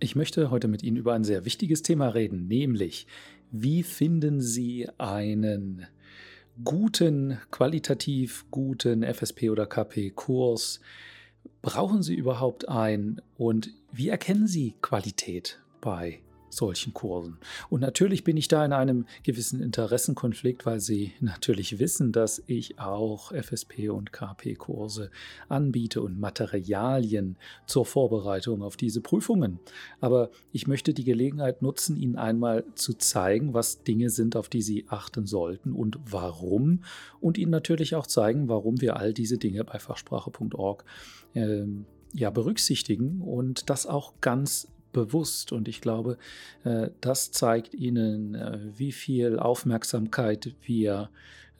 Ich möchte heute mit Ihnen über ein sehr wichtiges Thema reden, nämlich wie finden Sie einen guten, qualitativ guten FSP oder KP-Kurs? Brauchen Sie überhaupt einen und wie erkennen Sie Qualität bei solchen Kursen. Und natürlich bin ich da in einem gewissen Interessenkonflikt, weil Sie natürlich wissen, dass ich auch FSP und KP-Kurse anbiete und Materialien zur Vorbereitung auf diese Prüfungen. Aber ich möchte die Gelegenheit nutzen, Ihnen einmal zu zeigen, was Dinge sind, auf die Sie achten sollten und warum. Und Ihnen natürlich auch zeigen, warum wir all diese Dinge bei fachsprache.org äh, ja, berücksichtigen und das auch ganz bewusst. Und ich glaube, äh, das zeigt Ihnen, äh, wie viel Aufmerksamkeit wir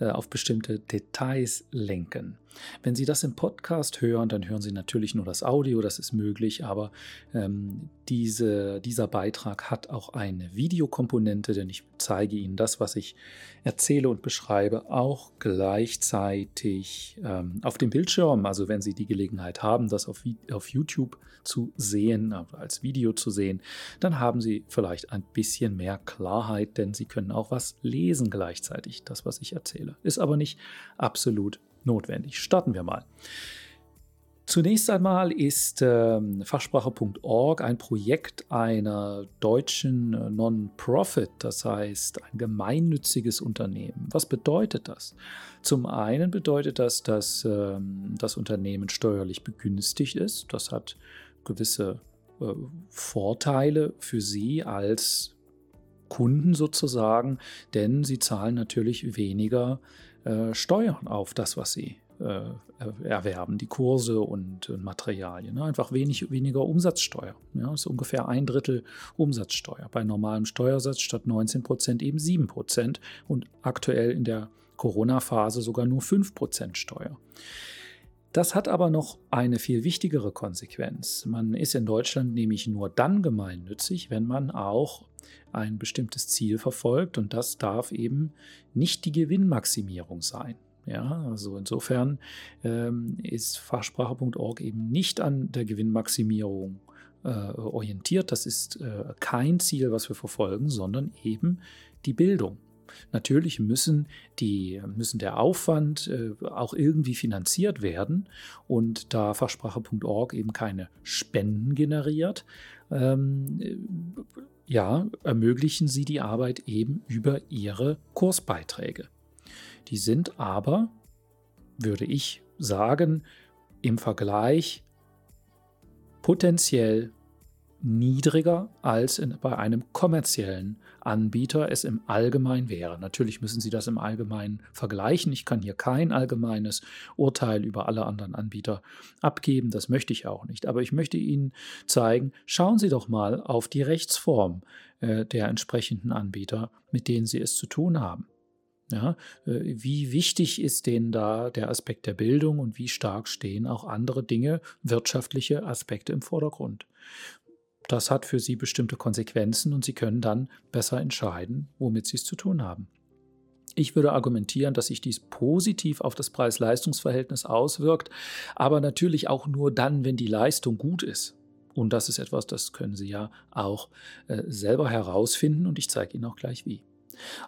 äh, auf bestimmte Details lenken. Wenn Sie das im Podcast hören, dann hören Sie natürlich nur das Audio, das ist möglich, aber ähm, diese, dieser Beitrag hat auch eine Videokomponente, denn ich zeige Ihnen das, was ich erzähle und beschreibe, auch gleichzeitig ähm, auf dem Bildschirm. Also wenn Sie die Gelegenheit haben, das auf, auf YouTube zu sehen, als Video zu sehen, dann haben Sie vielleicht ein bisschen mehr Klarheit, denn Sie können auch was lesen gleichzeitig, das, was ich erzähle. Ist aber nicht absolut notwendig. Starten wir mal. Zunächst einmal ist ähm, Fachsprache.org ein Projekt einer deutschen äh, Non-Profit, das heißt ein gemeinnütziges Unternehmen. Was bedeutet das? Zum einen bedeutet das, dass ähm, das Unternehmen steuerlich begünstigt ist. Das hat gewisse äh, Vorteile für Sie als Kunden sozusagen, denn Sie zahlen natürlich weniger äh, Steuern auf das, was Sie äh, erwerben, die Kurse und, und Materialien. Ne? Einfach wenig, weniger Umsatzsteuer. Ja? Das ist ungefähr ein Drittel Umsatzsteuer. Bei normalem Steuersatz statt 19 Prozent eben 7 Prozent und aktuell in der Corona-Phase sogar nur 5 Prozent Steuer. Das hat aber noch eine viel wichtigere Konsequenz. Man ist in Deutschland nämlich nur dann gemeinnützig, wenn man auch ein bestimmtes Ziel verfolgt und das darf eben nicht die Gewinnmaximierung sein. Ja, also insofern ähm, ist Fachsprache.org eben nicht an der Gewinnmaximierung äh, orientiert. Das ist äh, kein Ziel, was wir verfolgen, sondern eben die Bildung. Natürlich müssen, die, müssen der Aufwand äh, auch irgendwie finanziert werden und da Fachsprache.org eben keine Spenden generiert, ähm, äh, ja, ermöglichen sie die Arbeit eben über ihre Kursbeiträge. Die sind aber, würde ich sagen, im Vergleich potenziell niedriger als in, bei einem kommerziellen Anbieter es im Allgemeinen wäre. Natürlich müssen Sie das im Allgemeinen vergleichen. Ich kann hier kein allgemeines Urteil über alle anderen Anbieter abgeben. Das möchte ich auch nicht. Aber ich möchte Ihnen zeigen, schauen Sie doch mal auf die Rechtsform äh, der entsprechenden Anbieter, mit denen Sie es zu tun haben. Ja, äh, wie wichtig ist denen da der Aspekt der Bildung und wie stark stehen auch andere Dinge, wirtschaftliche Aspekte im Vordergrund? Das hat für sie bestimmte Konsequenzen und sie können dann besser entscheiden, womit sie es zu tun haben. Ich würde argumentieren, dass sich dies positiv auf das Preis-Leistungs-Verhältnis auswirkt, aber natürlich auch nur dann, wenn die Leistung gut ist. Und das ist etwas, das können Sie ja auch äh, selber herausfinden und ich zeige Ihnen auch gleich wie.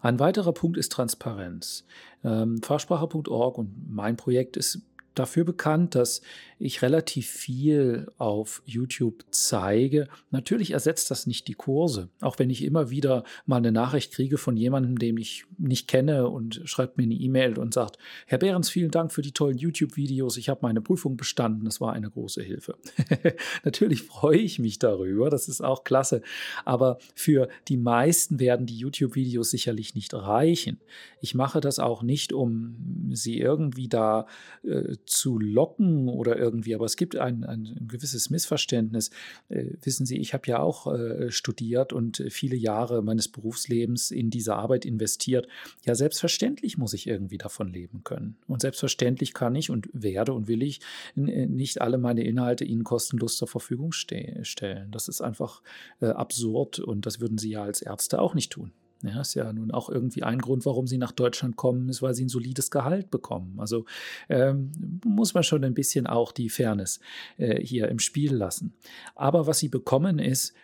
Ein weiterer Punkt ist Transparenz. Ähm, Fachsprache.org und mein Projekt ist dafür bekannt, dass ich relativ viel auf YouTube zeige. Natürlich ersetzt das nicht die Kurse, auch wenn ich immer wieder mal eine Nachricht kriege von jemandem, den ich nicht kenne und schreibt mir eine E-Mail und sagt, Herr Behrens, vielen Dank für die tollen YouTube-Videos. Ich habe meine Prüfung bestanden. Das war eine große Hilfe. Natürlich freue ich mich darüber. Das ist auch klasse. Aber für die meisten werden die YouTube-Videos sicherlich nicht reichen. Ich mache das auch nicht, um sie irgendwie da äh, zu locken oder irgendwie, aber es gibt ein, ein gewisses Missverständnis. Äh, wissen Sie, ich habe ja auch äh, studiert und viele Jahre meines Berufslebens in diese Arbeit investiert. Ja, selbstverständlich muss ich irgendwie davon leben können. Und selbstverständlich kann ich und werde und will ich äh, nicht alle meine Inhalte Ihnen kostenlos zur Verfügung ste stellen. Das ist einfach äh, absurd und das würden Sie ja als Ärzte auch nicht tun. Ja, ist ja nun auch irgendwie ein Grund, warum sie nach Deutschland kommen, ist, weil sie ein solides Gehalt bekommen. Also ähm, muss man schon ein bisschen auch die Fairness äh, hier im Spiel lassen. Aber was sie bekommen, ist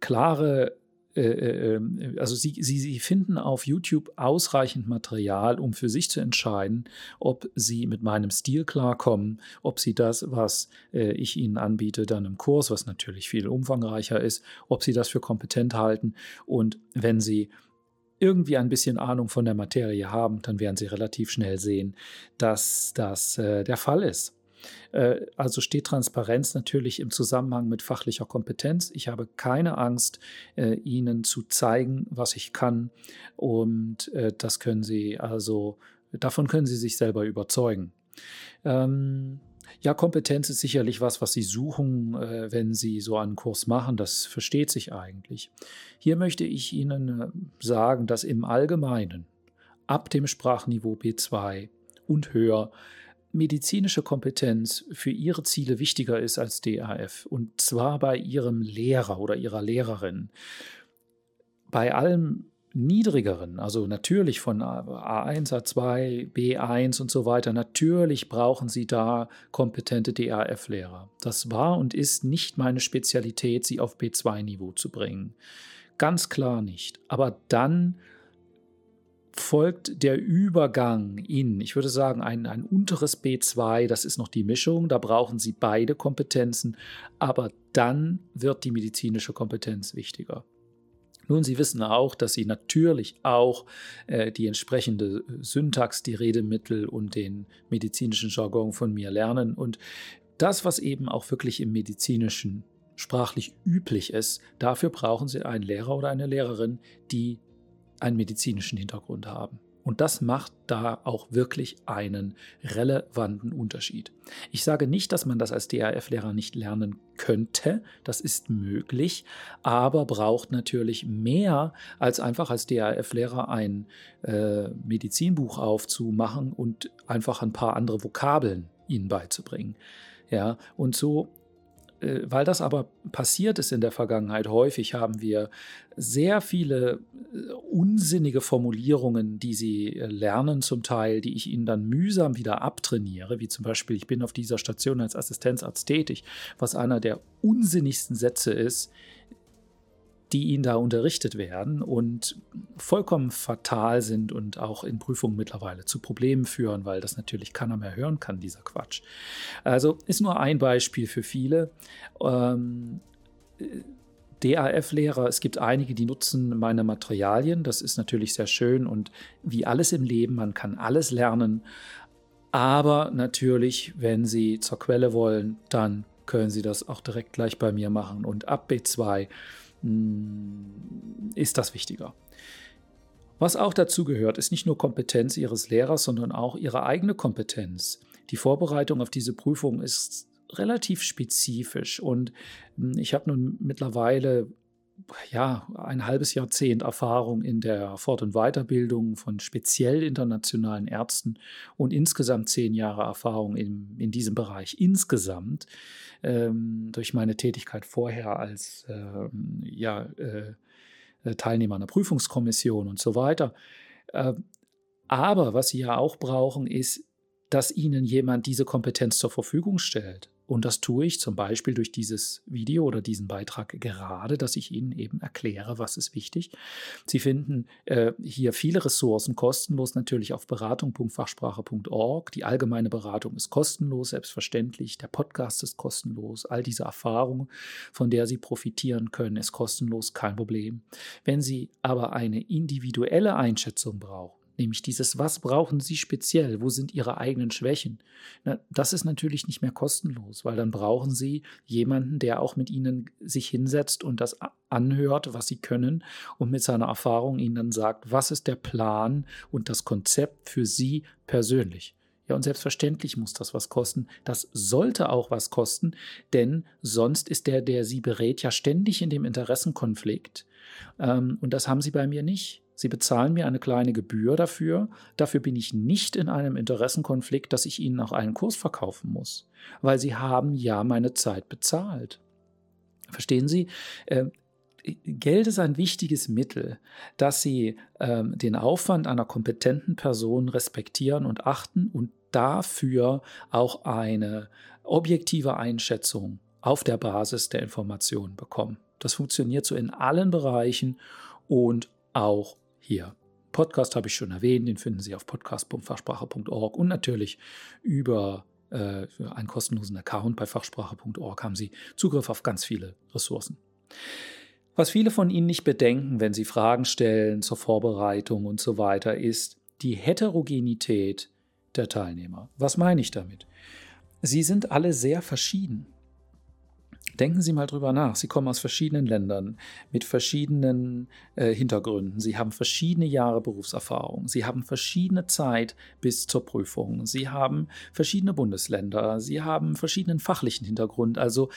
klare äh, äh, ähm, also sie, sie, sie finden auf YouTube ausreichend Material, um für sich zu entscheiden, ob sie mit meinem Stil klarkommen, ob sie das, was äh, ich ihnen anbiete, dann im Kurs, was natürlich viel umfangreicher ist, ob sie das für kompetent halten. Und wenn sie irgendwie ein bisschen Ahnung von der Materie haben, dann werden sie relativ schnell sehen, dass das äh, der Fall ist. Äh, also steht Transparenz natürlich im Zusammenhang mit fachlicher Kompetenz. Ich habe keine Angst, äh, Ihnen zu zeigen, was ich kann. Und äh, das können Sie also, davon können Sie sich selber überzeugen. Ähm, ja, Kompetenz ist sicherlich was, was Sie suchen, wenn Sie so einen Kurs machen. Das versteht sich eigentlich. Hier möchte ich Ihnen sagen, dass im Allgemeinen ab dem Sprachniveau B2 und höher medizinische Kompetenz für ihre Ziele wichtiger ist als DAF. Und zwar bei ihrem Lehrer oder ihrer Lehrerin. Bei allem niedrigeren, also natürlich von A1, A2, B1 und so weiter, natürlich brauchen Sie da kompetente DAF-Lehrer. Das war und ist nicht meine Spezialität, sie auf B2-Niveau zu bringen. Ganz klar nicht. Aber dann folgt der Übergang in, ich würde sagen, ein, ein unteres B2, das ist noch die Mischung, da brauchen Sie beide Kompetenzen, aber dann wird die medizinische Kompetenz wichtiger. Nun, Sie wissen auch, dass Sie natürlich auch äh, die entsprechende Syntax, die Redemittel und den medizinischen Jargon von mir lernen. Und das, was eben auch wirklich im medizinischen sprachlich üblich ist, dafür brauchen Sie einen Lehrer oder eine Lehrerin, die einen medizinischen Hintergrund haben. Und das macht da auch wirklich einen relevanten Unterschied. Ich sage nicht, dass man das als DAF-Lehrer nicht lernen könnte. Das ist möglich, aber braucht natürlich mehr als einfach als DAF-Lehrer ein äh, Medizinbuch aufzumachen und einfach ein paar andere Vokabeln ihnen beizubringen. Ja, und so weil das aber passiert ist in der Vergangenheit häufig, haben wir sehr viele äh, unsinnige Formulierungen, die sie äh, lernen zum Teil, die ich ihnen dann mühsam wieder abtrainiere, wie zum Beispiel, ich bin auf dieser Station als Assistenzarzt tätig, was einer der unsinnigsten Sätze ist, die ihnen da unterrichtet werden und vollkommen fatal sind und auch in Prüfungen mittlerweile zu Problemen führen, weil das natürlich keiner mehr hören kann, dieser Quatsch. Also ist nur ein Beispiel für viele. Ähm, DAF-Lehrer, es gibt einige, die nutzen meine Materialien. Das ist natürlich sehr schön und wie alles im Leben, man kann alles lernen. Aber natürlich, wenn Sie zur Quelle wollen, dann können Sie das auch direkt gleich bei mir machen. Und ab B2 hm, ist das wichtiger. Was auch dazu gehört, ist nicht nur Kompetenz Ihres Lehrers, sondern auch Ihre eigene Kompetenz. Die Vorbereitung auf diese Prüfung ist relativ spezifisch und hm, ich habe nun mittlerweile ja, ein halbes Jahrzehnt Erfahrung in der Fort- und Weiterbildung von speziell internationalen Ärzten und insgesamt zehn Jahre Erfahrung in, in diesem Bereich insgesamt ähm, durch meine Tätigkeit vorher als ähm, ja, äh, Teilnehmer einer Prüfungskommission und so weiter. Äh, aber was Sie ja auch brauchen, ist, dass Ihnen jemand diese Kompetenz zur Verfügung stellt. Und das tue ich zum Beispiel durch dieses Video oder diesen Beitrag gerade, dass ich Ihnen eben erkläre, was ist wichtig. Sie finden äh, hier viele Ressourcen kostenlos, natürlich auf beratung.fachsprache.org. Die allgemeine Beratung ist kostenlos, selbstverständlich. Der Podcast ist kostenlos. All diese Erfahrungen, von der Sie profitieren können, ist kostenlos, kein Problem. Wenn Sie aber eine individuelle Einschätzung brauchen, nämlich dieses, was brauchen Sie speziell, wo sind Ihre eigenen Schwächen, Na, das ist natürlich nicht mehr kostenlos, weil dann brauchen Sie jemanden, der auch mit Ihnen sich hinsetzt und das anhört, was Sie können und mit seiner Erfahrung Ihnen dann sagt, was ist der Plan und das Konzept für Sie persönlich. Ja, und selbstverständlich muss das was kosten. Das sollte auch was kosten, denn sonst ist der, der Sie berät, ja ständig in dem Interessenkonflikt. Ähm, und das haben Sie bei mir nicht. Sie bezahlen mir eine kleine Gebühr dafür. Dafür bin ich nicht in einem Interessenkonflikt, dass ich Ihnen auch einen Kurs verkaufen muss, weil Sie haben ja meine Zeit bezahlt. Verstehen Sie? Äh, Geld ist ein wichtiges Mittel, dass Sie äh, den Aufwand einer kompetenten Person respektieren und achten und dafür auch eine objektive Einschätzung auf der Basis der Informationen bekommen. Das funktioniert so in allen Bereichen und auch hier. Podcast habe ich schon erwähnt, den finden Sie auf podcast.fachsprache.org und natürlich über äh, einen kostenlosen Account bei fachsprache.org haben Sie Zugriff auf ganz viele Ressourcen. Was viele von Ihnen nicht bedenken, wenn Sie Fragen stellen zur Vorbereitung und so weiter, ist die Heterogenität der Teilnehmer. Was meine ich damit? Sie sind alle sehr verschieden. Denken Sie mal drüber nach. Sie kommen aus verschiedenen Ländern mit verschiedenen äh, Hintergründen. Sie haben verschiedene Jahre Berufserfahrung. Sie haben verschiedene Zeit bis zur Prüfung. Sie haben verschiedene Bundesländer. Sie haben verschiedenen fachlichen Hintergrund. Also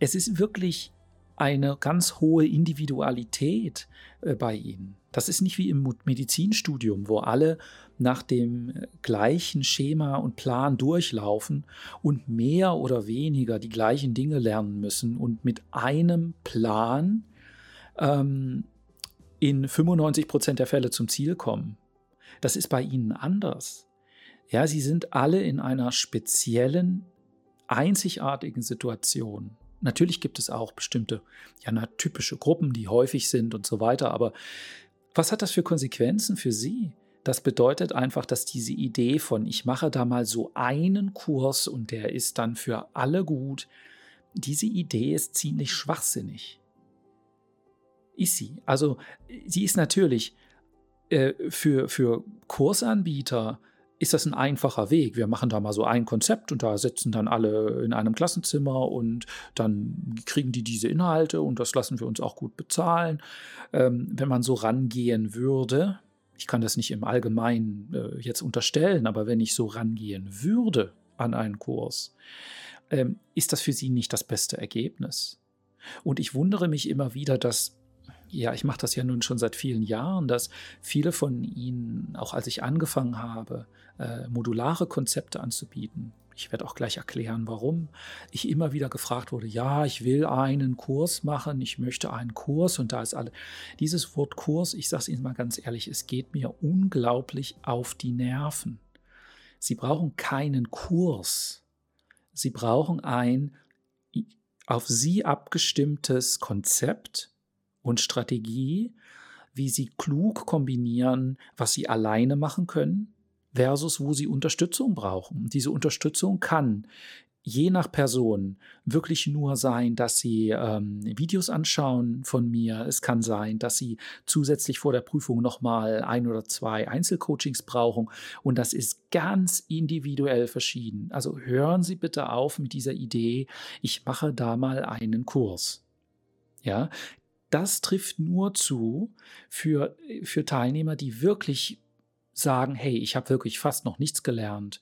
es ist wirklich eine ganz hohe Individualität äh, bei ihnen. Das ist nicht wie im Medizinstudium, wo alle nach dem äh, gleichen Schema und Plan durchlaufen und mehr oder weniger die gleichen Dinge lernen müssen und mit einem Plan ähm, in 95 Prozent der Fälle zum Ziel kommen. Das ist bei ihnen anders. Ja, sie sind alle in einer speziellen, einzigartigen Situation. Natürlich gibt es auch bestimmte, ja, typische Gruppen, die häufig sind und so weiter, aber was hat das für Konsequenzen für Sie? Das bedeutet einfach, dass diese Idee von, ich mache da mal so einen Kurs und der ist dann für alle gut, diese Idee ist ziemlich schwachsinnig. Ist sie. Also sie ist natürlich äh, für, für Kursanbieter ist das ein einfacher Weg. Wir machen da mal so ein Konzept und da sitzen dann alle in einem Klassenzimmer und dann kriegen die diese Inhalte und das lassen wir uns auch gut bezahlen. Ähm, wenn man so rangehen würde, ich kann das nicht im Allgemeinen äh, jetzt unterstellen, aber wenn ich so rangehen würde an einen Kurs, ähm, ist das für sie nicht das beste Ergebnis. Und ich wundere mich immer wieder, dass ja, ich mache das ja nun schon seit vielen Jahren, dass viele von Ihnen, auch als ich angefangen habe, äh, modulare Konzepte anzubieten, ich werde auch gleich erklären, warum ich immer wieder gefragt wurde, ja, ich will einen Kurs machen, ich möchte einen Kurs und da ist alle. Dieses Wort Kurs, ich sage es Ihnen mal ganz ehrlich, es geht mir unglaublich auf die Nerven. Sie brauchen keinen Kurs. Sie brauchen ein auf Sie abgestimmtes Konzept, und Strategie, wie sie klug kombinieren, was sie alleine machen können, versus wo sie Unterstützung brauchen. Diese Unterstützung kann je nach Person wirklich nur sein, dass sie ähm, Videos anschauen von mir. Es kann sein, dass sie zusätzlich vor der Prüfung nochmal ein oder zwei Einzelcoachings brauchen. Und das ist ganz individuell verschieden. Also hören Sie bitte auf mit dieser Idee, ich mache da mal einen Kurs. Ja, das trifft nur zu für, für Teilnehmer, die wirklich sagen, hey, ich habe wirklich fast noch nichts gelernt.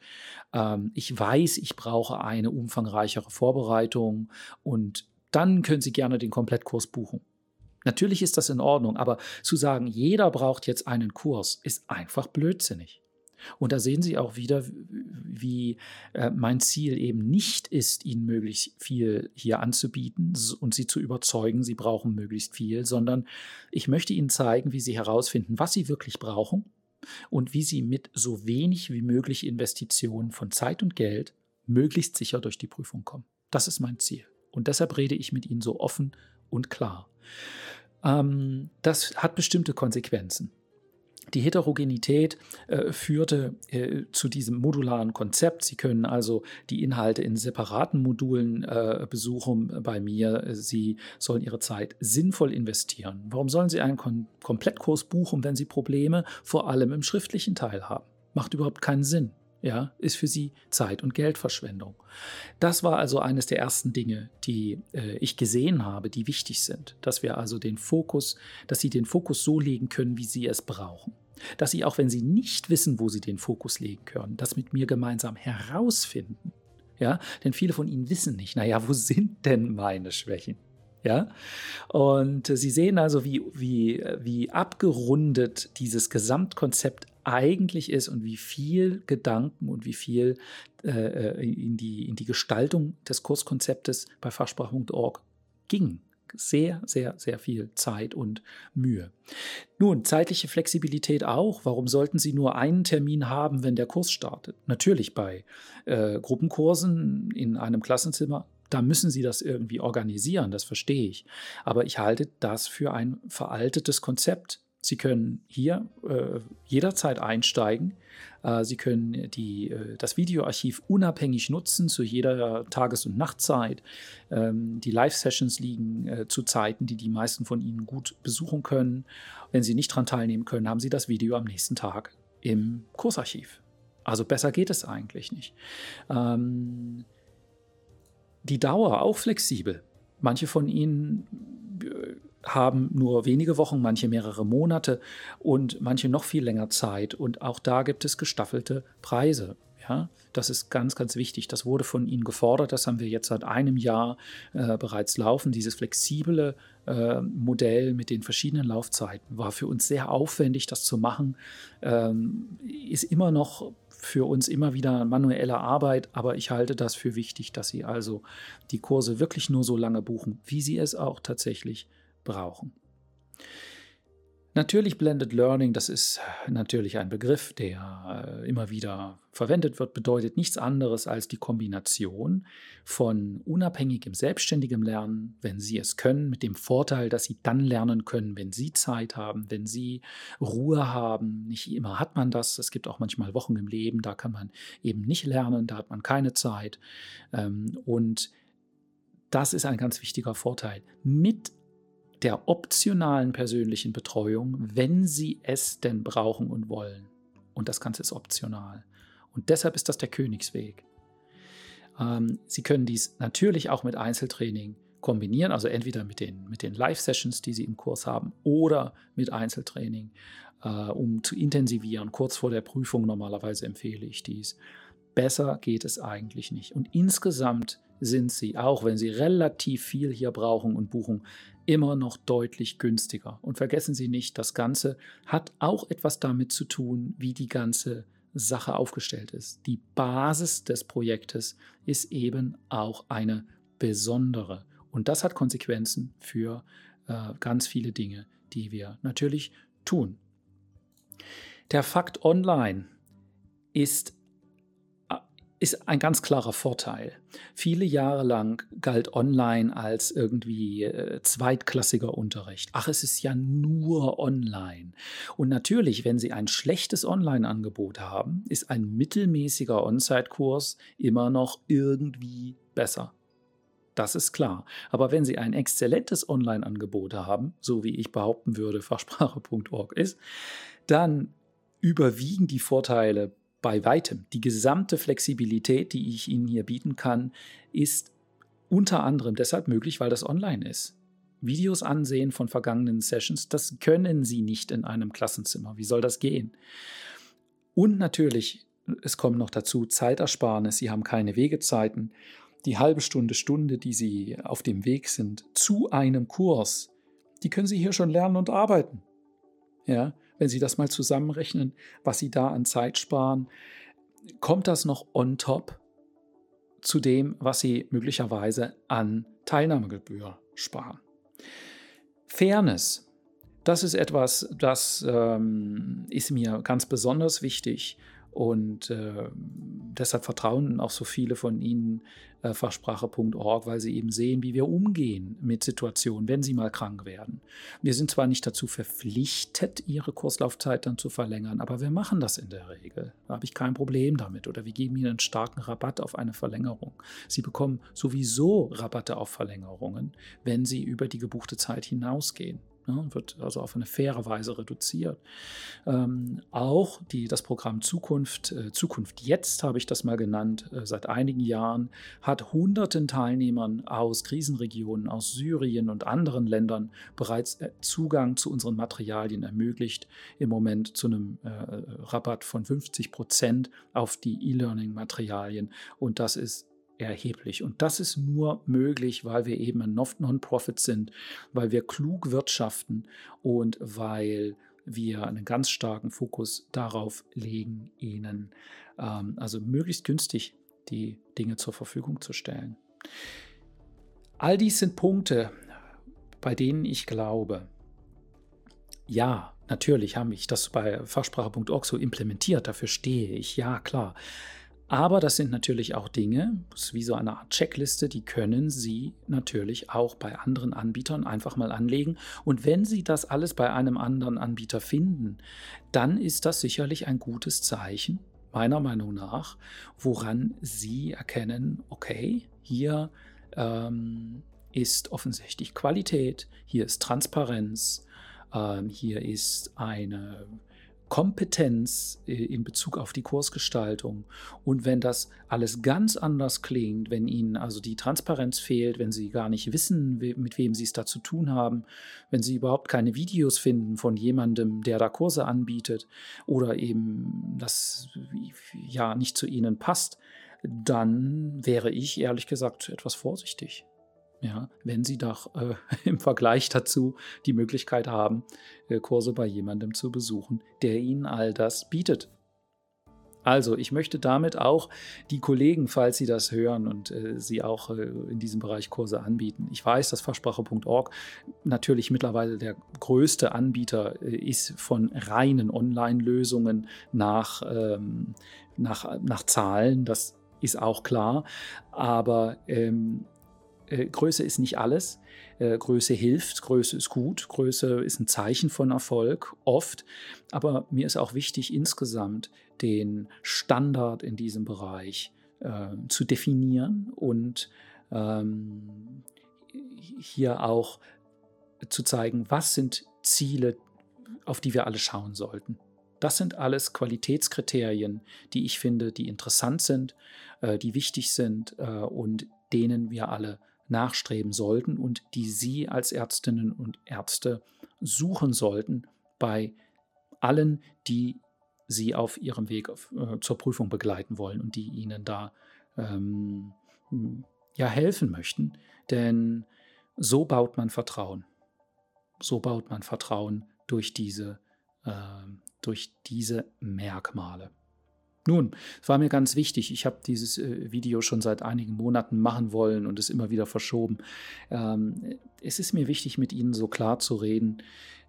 Ähm, ich weiß, ich brauche eine umfangreichere Vorbereitung und dann können Sie gerne den Komplettkurs buchen. Natürlich ist das in Ordnung, aber zu sagen, jeder braucht jetzt einen Kurs, ist einfach blödsinnig. Und da sehen Sie auch wieder, wie äh, mein Ziel eben nicht ist, Ihnen möglichst viel hier anzubieten und Sie zu überzeugen, Sie brauchen möglichst viel, sondern ich möchte Ihnen zeigen, wie Sie herausfinden, was Sie wirklich brauchen und wie Sie mit so wenig wie möglich Investitionen von Zeit und Geld möglichst sicher durch die Prüfung kommen. Das ist mein Ziel. Und deshalb rede ich mit Ihnen so offen und klar. Ähm, das hat bestimmte Konsequenzen. Die Heterogenität äh, führte äh, zu diesem modularen Konzept. Sie können also die Inhalte in separaten Modulen äh, besuchen bei mir. Sie sollen ihre Zeit sinnvoll investieren. Warum sollen Sie einen Kom Komplettkurs buchen, wenn Sie Probleme vor allem im schriftlichen Teil haben? Macht überhaupt keinen Sinn. Ja, ist für sie Zeit- und Geldverschwendung. Das war also eines der ersten Dinge, die äh, ich gesehen habe, die wichtig sind, dass wir also den Fokus, dass sie den Fokus so legen können, wie sie es brauchen. Dass sie auch wenn sie nicht wissen, wo sie den Fokus legen können, das mit mir gemeinsam herausfinden. Ja, denn viele von ihnen wissen nicht, naja, wo sind denn meine Schwächen? Ja? Und Sie sehen also, wie, wie, wie abgerundet dieses Gesamtkonzept eigentlich ist und wie viel Gedanken und wie viel äh, in, die, in die Gestaltung des Kurskonzeptes bei fachsprache.org ging sehr, sehr, sehr viel Zeit und Mühe. Nun, zeitliche Flexibilität auch. Warum sollten Sie nur einen Termin haben, wenn der Kurs startet? Natürlich bei äh, Gruppenkursen in einem Klassenzimmer da müssen Sie das irgendwie organisieren, das verstehe ich. Aber ich halte das für ein veraltetes Konzept. Sie können hier äh, jederzeit einsteigen. Äh, Sie können die, äh, das Videoarchiv unabhängig nutzen zu jeder Tages- und Nachtzeit. Ähm, die Live-Sessions liegen äh, zu Zeiten, die die meisten von Ihnen gut besuchen können. Wenn Sie nicht daran teilnehmen können, haben Sie das Video am nächsten Tag im Kursarchiv. Also besser geht es eigentlich nicht. Ähm, die Dauer auch flexibel. Manche von Ihnen haben nur wenige Wochen, manche mehrere Monate und manche noch viel länger Zeit. Und auch da gibt es gestaffelte Preise. Ja, das ist ganz, ganz wichtig. Das wurde von Ihnen gefordert. Das haben wir jetzt seit einem Jahr äh, bereits laufen. Dieses flexible äh, Modell mit den verschiedenen Laufzeiten war für uns sehr aufwendig, das zu machen. Ähm, ist immer noch für uns immer wieder manuelle Arbeit, aber ich halte das für wichtig, dass Sie also die Kurse wirklich nur so lange buchen, wie Sie es auch tatsächlich brauchen. Natürlich Blended Learning, das ist natürlich ein Begriff, der äh, immer wieder verwendet wird, bedeutet nichts anderes als die Kombination von unabhängigem, selbstständigem Lernen, wenn Sie es können, mit dem Vorteil, dass Sie dann lernen können, wenn Sie Zeit haben, wenn Sie Ruhe haben. Nicht immer hat man das. Es gibt auch manchmal Wochen im Leben, da kann man eben nicht lernen, da hat man keine Zeit. Ähm, und das ist ein ganz wichtiger Vorteil. Mit der optionalen persönlichen Betreuung, wenn Sie es denn brauchen und wollen. Und das Ganze ist optional. Und deshalb ist das der Königsweg. Ähm, Sie können dies natürlich auch mit Einzeltraining kombinieren, also entweder mit den, mit den Live-Sessions, die Sie im Kurs haben, oder mit Einzeltraining, äh, um zu intensivieren. Kurz vor der Prüfung normalerweise empfehle ich dies. Besser geht es eigentlich nicht. Und insgesamt sind sie, auch wenn sie relativ viel hier brauchen und buchen, immer noch deutlich günstiger. Und vergessen Sie nicht, das Ganze hat auch etwas damit zu tun, wie die ganze Sache aufgestellt ist. Die Basis des Projektes ist eben auch eine besondere. Und das hat Konsequenzen für äh, ganz viele Dinge, die wir natürlich tun. Der Fakt Online ist ist ein ganz klarer Vorteil. Viele Jahre lang galt online als irgendwie äh, zweitklassiger Unterricht. Ach, es ist ja nur online. Und natürlich, wenn Sie ein schlechtes Online-Angebot haben, ist ein mittelmäßiger On-Site-Kurs immer noch irgendwie besser. Das ist klar. Aber wenn Sie ein exzellentes Online-Angebot haben, so wie ich behaupten würde, fachsprache.org ist, dann überwiegen die Vorteile bei weitem. Die gesamte Flexibilität, die ich Ihnen hier bieten kann, ist unter anderem deshalb möglich, weil das online ist. Videos ansehen von vergangenen Sessions, das können Sie nicht in einem Klassenzimmer. Wie soll das gehen? Und natürlich, es kommt noch dazu Zeitersparnis. Sie haben keine Wegezeiten. Die halbe Stunde, Stunde, die Sie auf dem Weg sind zu einem Kurs, die können Sie hier schon lernen und arbeiten. Ja, wenn Sie das mal zusammenrechnen, was Sie da an Zeit sparen, kommt das noch on top zu dem, was Sie möglicherweise an Teilnahmegebühr sparen. Fairness, das ist etwas, das ähm, ist mir ganz besonders wichtig und äh, deshalb vertrauen auch so viele von Ihnen äh, Fachsprache.org, weil sie eben sehen, wie wir umgehen mit Situationen, wenn sie mal krank werden. Wir sind zwar nicht dazu verpflichtet, Ihre Kurslaufzeit dann zu verlängern, aber wir machen das in der Regel. Da habe ich kein Problem damit. Oder wir geben Ihnen einen starken Rabatt auf eine Verlängerung. Sie bekommen sowieso Rabatte auf Verlängerungen, wenn Sie über die gebuchte Zeit hinausgehen. Ne, wird also auf eine faire Weise reduziert. Ähm, auch die, das Programm Zukunft, äh, Zukunft Jetzt habe ich das mal genannt, äh, seit einigen Jahren, hat hunderten Teilnehmern aus Krisenregionen, aus Syrien und anderen Ländern bereits äh, Zugang zu unseren Materialien ermöglicht. Im Moment zu einem äh, Rabatt von 50 Prozent auf die E-Learning-Materialien. Und das ist erheblich. Und das ist nur möglich, weil wir eben ein Non-Profit sind, weil wir klug wirtschaften und weil wir einen ganz starken Fokus darauf legen, ihnen ähm, also möglichst günstig die Dinge zur Verfügung zu stellen. All dies sind Punkte, bei denen ich glaube, ja, natürlich habe ich das bei Fachsprache.org so implementiert, dafür stehe ich, ja klar. Aber das sind natürlich auch Dinge, das ist wie so eine Art Checkliste, die können Sie natürlich auch bei anderen Anbietern einfach mal anlegen. Und wenn Sie das alles bei einem anderen Anbieter finden, dann ist das sicherlich ein gutes Zeichen, meiner Meinung nach, woran Sie erkennen, okay, hier ähm, ist offensichtlich Qualität, hier ist Transparenz, ähm, hier ist eine Kompetenz äh, in Bezug auf die Kursgestaltung. Und wenn das alles ganz anders klingt, wenn Ihnen also die Transparenz fehlt, wenn Sie gar nicht wissen, mit wem Sie es da zu tun haben, wenn Sie überhaupt keine Videos finden von jemandem, der da Kurse anbietet oder eben das ja nicht zu Ihnen passt, dann wäre ich ehrlich gesagt etwas vorsichtig. Ja, wenn Sie doch äh, im Vergleich dazu die Möglichkeit haben, äh, Kurse bei jemandem zu besuchen, der Ihnen all das bietet. Also, ich möchte damit auch die Kollegen, falls Sie das hören und äh, Sie auch äh, in diesem Bereich Kurse anbieten. Ich weiß, dass Fachsprache.org natürlich mittlerweile der größte Anbieter äh, ist von reinen Online-Lösungen nach, ähm, nach, nach Zahlen. Das ist auch klar. Aber ähm, äh, Größe ist nicht alles. Äh, Größe hilft, Größe ist gut, Größe ist ein Zeichen von Erfolg, oft. Aber mir ist auch wichtig, insgesamt den Standard in diesem Bereich äh, zu definieren und ähm, hier auch zu zeigen, was sind Ziele, auf die wir alle schauen sollten. Das sind alles Qualitätskriterien, die ich finde, die interessant sind, äh, die wichtig sind und denen wir alle nachstreben sollten und die Sie als Ärztinnen und Ärzte suchen sollten bei allen, die Sie auf Ihrem Weg auf, äh, zur Prüfung begleiten wollen und die Ihnen da ähm, ja helfen möchten. Denn so baut man Vertrauen. So baut man Vertrauen durch diese, äh, durch diese Merkmale. Nun, es war mir ganz wichtig. Ich habe dieses äh, Video schon seit einigen Monaten machen wollen und es immer wieder verschoben. Ähm, es ist mir wichtig, mit Ihnen so klar zu reden,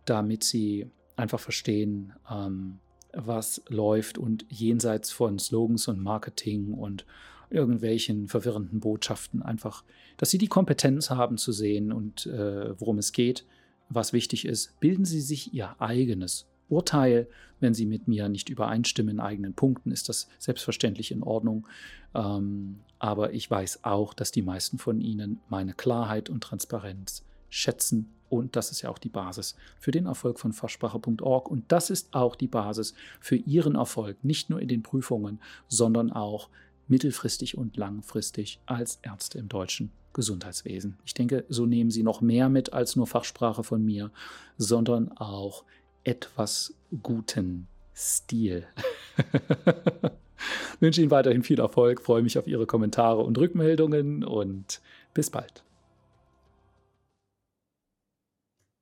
damit Sie einfach verstehen, ähm, was läuft und jenseits von Slogans und Marketing und irgendwelchen verwirrenden Botschaften einfach, dass Sie die Kompetenz haben zu sehen und äh, worum es geht, was wichtig ist. Bilden Sie sich Ihr eigenes Urteil. Wenn Sie mit mir nicht übereinstimmen in eigenen Punkten, ist das selbstverständlich in Ordnung. Ähm, aber ich weiß auch, dass die meisten von Ihnen meine Klarheit und Transparenz schätzen. Und das ist ja auch die Basis für den Erfolg von Fachsprache.org. Und das ist auch die Basis für Ihren Erfolg, nicht nur in den Prüfungen, sondern auch mittelfristig und langfristig als Ärzte im deutschen Gesundheitswesen. Ich denke, so nehmen Sie noch mehr mit als nur Fachsprache von mir, sondern auch etwas guten Stil. wünsche Ihnen weiterhin viel Erfolg, freue mich auf Ihre Kommentare und Rückmeldungen und bis bald.